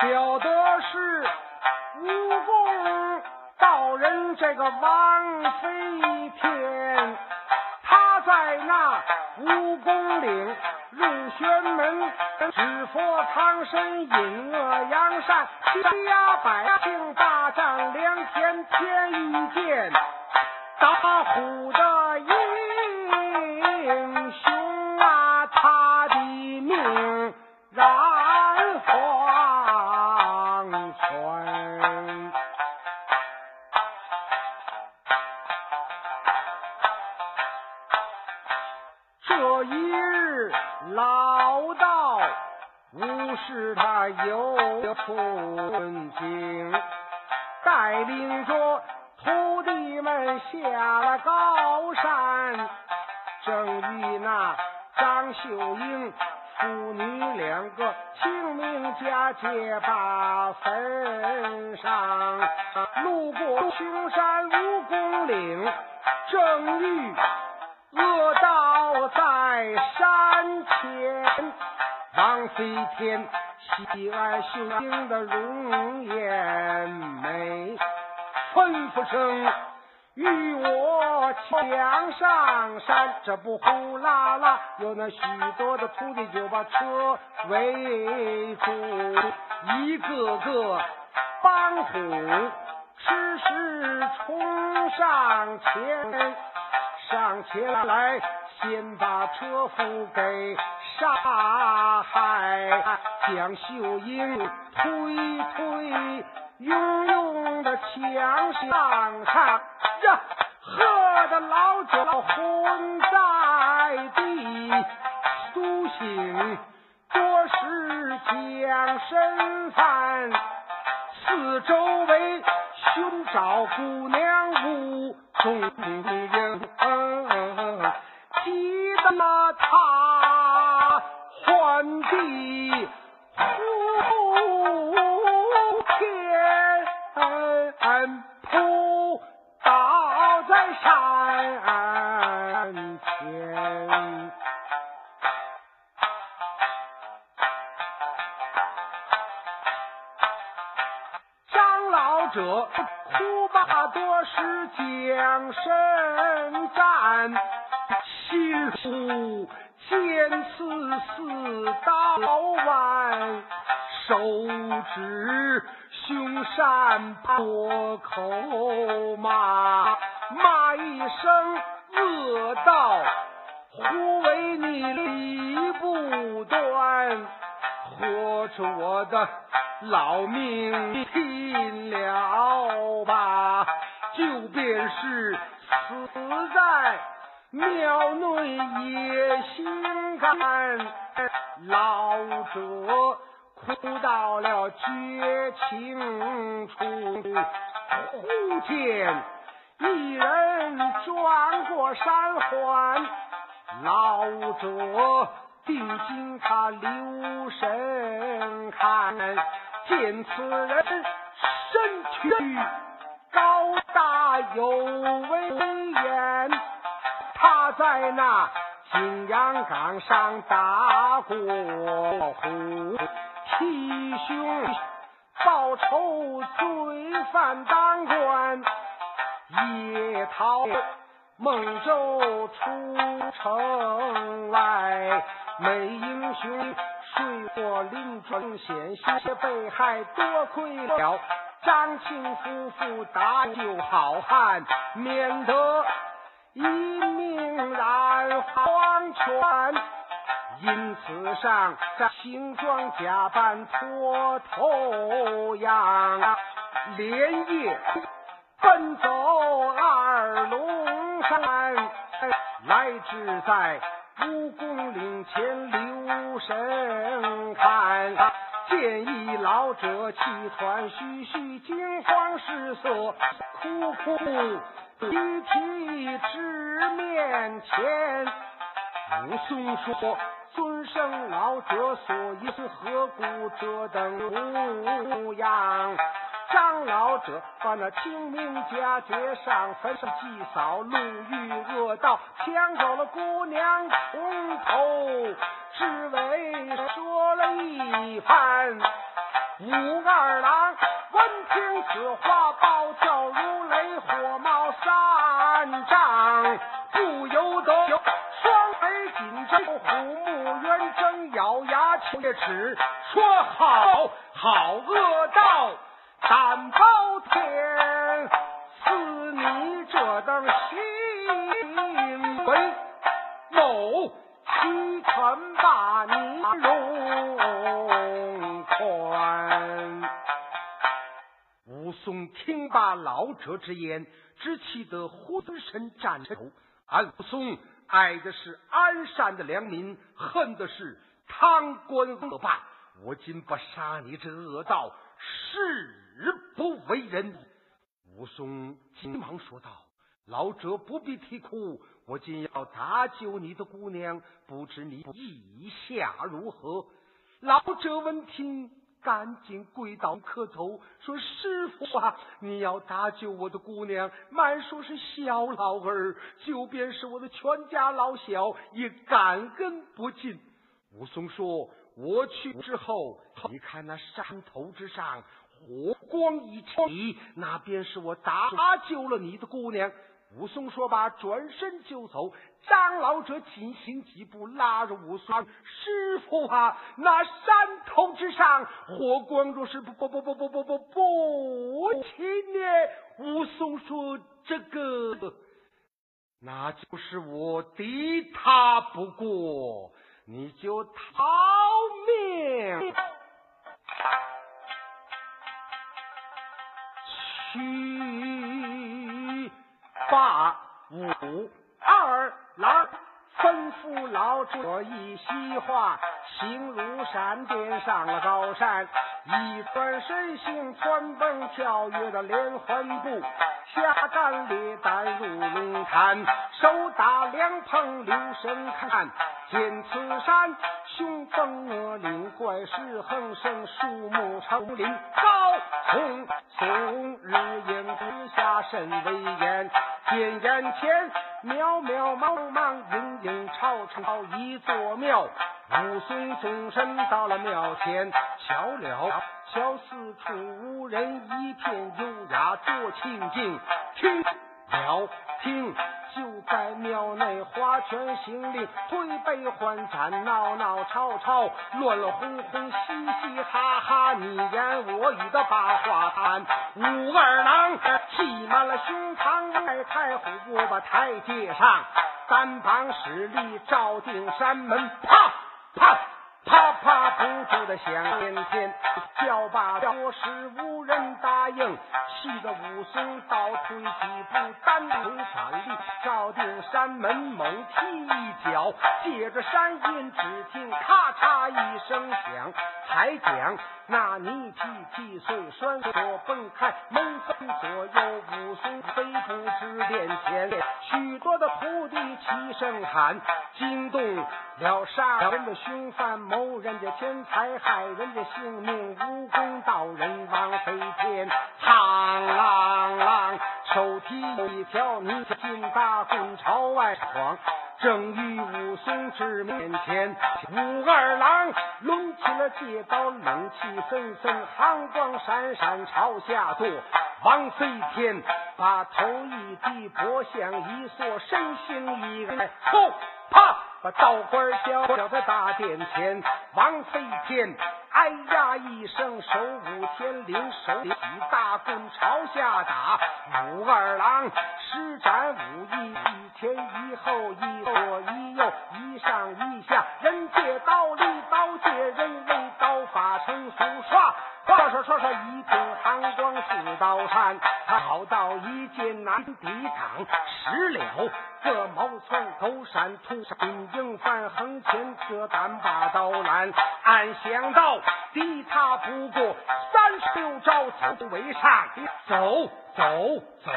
表的是蜈蚣道人这个王飞天，他在那蜈蚣岭入玄门，只佛藏身引恶扬善，欺压百姓大战两天，天遇见打虎的这一日，老道武士他又出京，带领着徒弟们下了高山，正遇那张秀英父女两个清明佳节把坟上，路过青山蜈蚣岭，正遇恶道在山前，王飞天喜爱秀英的容颜美，吩咐声与我抢上山。这不呼啦啦，有那许多的徒弟就把车围住，一个个帮虎吃食冲上前。上前来，先把车夫给杀害，将秀英推推拥拥的墙上山，呀，喝得老酒昏在地，苏醒多时将身翻，四周围寻找姑娘无踪影。急得那他换地者哭罢多时将身战。心腹剑刺似刀剜，手指凶善破口骂，骂一声恶道，忽为你理不断，活出我的老命拼了吧，就便是死在。庙内也心甘，老者哭到了绝情处，忽见一人转过山环，老者定睛他留神看，见此人身躯高大有威严。他在那景阳冈上打过虎，替兄报仇，罪犯当官，夜逃孟州出城来，美英雄睡过临终险些被害，多亏了张庆夫妇搭救好汉，免得。一命染黄泉，因此上这行装假扮脱头羊，连夜奔走二龙山，来至在武功岭前留神看，见一老者气喘吁吁，惊慌失色，哭哭。提提至面前，武松说：“尊生老者所以是何故这等模样？”张老者把那清明佳节上坟上祭扫路遇恶道，抢走了姑娘从头，只为说了一番。武二郎闻听此话，暴跳如雷，火冒三丈，不由得双眉紧皱，虎目圆睁，咬牙切齿，说：“好好恶道，胆包天，似你这等行为，某岂肯把你容宽？”武松听罢老者之言，只气得浑身颤抖。俺武松爱的是安善的良民，恨的是贪官恶霸。我今不杀你这恶道，誓不为人。武松急忙说道：“老者不必啼哭，我今要搭救你的姑娘，不知你意下如何？”老者闻听，赶紧跪倒磕头，说：“师傅啊，你要搭救我的姑娘，满说是小老儿，就便是我的全家老小，也感恩不尽。”武松说。我去之后，你看那山头之上火光一起，那便是我搭救了你的姑娘。武松说罢，转身就走。张老者紧行几步，拉着武松：“师傅啊，那山头之上火光若是不不不不不不不不起呢？”武松说：“这个，那就是我敌他不过。”你就逃命七八五。吩咐老者一席话，行如闪电上了高山，一转身形窜蹦跳跃的连环步，下战列弹入龙潭，手打凉棚留神看。见此山雄风恶岭，怪石横生，树木成林，高耸耸，日影之下甚威严。见眼前渺渺茫茫，隐隐超超一座庙。武松纵身到了庙前，瞧了瞧四处无人，一片幽雅多清静。听了听。就在庙内，花拳行令，推杯换盏，闹闹吵吵，乱乱哄哄，嘻嘻哈哈，你言我语的把话谈。武二郎气满了胸膛，迈开虎步把台阶上，三棒使力照定山门，啪啪。啪啪不住的响连天，叫罢多时无人答应，气得武松倒退几步，单腿闪立，照定山门猛踢一脚，借着山音，只听咔嚓一声响，才讲那泥梯劈碎栓锁崩开，门分左右，武松飞步至殿前，许多的徒弟齐声喊，惊动了杀人的凶犯。谋人家钱财，害人家性命，无功道人王飞天。苍啷啷，手提一条泥金大棍朝外闯，正遇武松至面前。武二郎抡起了戒刀，冷气森森，寒光闪闪，朝下坐。王飞天把头一低，脖项一缩，身形一矮，砰啪。把道官叫叫在大殿前，王飞天哎呀一声，手舞天灵，手起大棍朝下打。武二郎施展武艺，一前一后，一左一右，一上一下，人借刀，立刀借人，为刀法成熟，唰唰唰唰唰，一片寒光四道闪，好到一剑难抵挡，失了。这毛寸狗山土山营翻横前这单把刀拦，暗想到敌他不过三十六招走为上，走走走，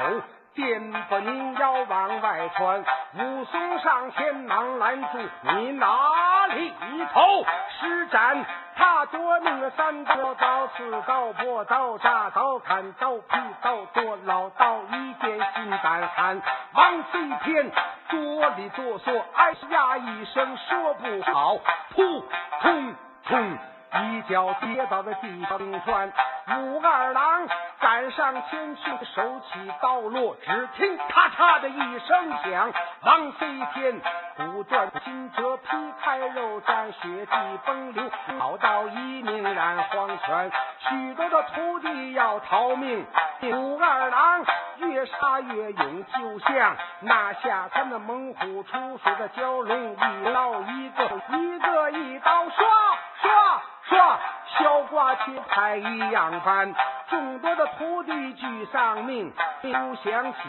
电不宁要往外传。武松上前忙拦住，你哪里头？施展他夺命三刀，刀刺刀破刀扎刀砍刀劈刀剁老刀，一见心胆寒。王飞天哆里哆嗦，哎呀一声说不好，扑通通，一脚跌倒在地上转。武二郎赶上前去，手起刀落，只听咔嚓的一声响，王飞天骨断筋折，皮开肉绽，血迹崩流，跑到一命染黄泉。许多的徒弟要逃命，武二郎越杀越勇，就像那下山的猛虎出水的蛟龙，一刀一个，一个一刀刷刷刷。小瓜切菜一样翻，众多的徒弟俱丧命。又想起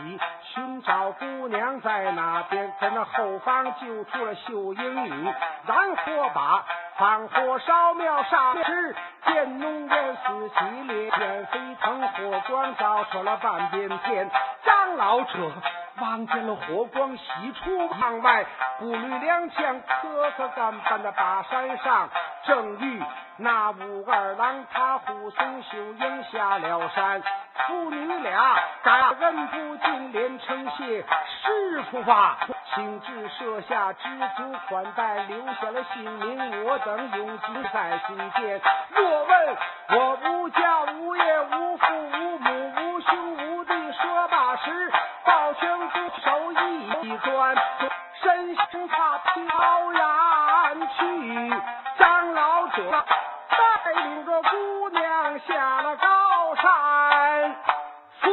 寻找姑娘在哪边，在那后方救出了秀英女，燃火把，放火烧庙上时，见浓烟四起，烈焰飞腾，火光照出了半边天。张老者望见了火光喜出望外，步履踉跄，磕磕绊绊的把山上，正遇。那武二郎他护送秀英下了山，父女俩感恩不尽，连称谢师傅吧，请至设下知足款待，留下了姓名，我等永记在心间。若问我无家无业无父无母无兄一转，身形他飘然去，张老者带领着姑娘下了高山，妇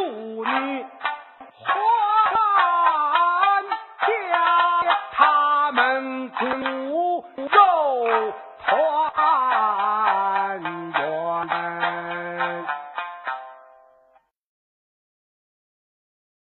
女。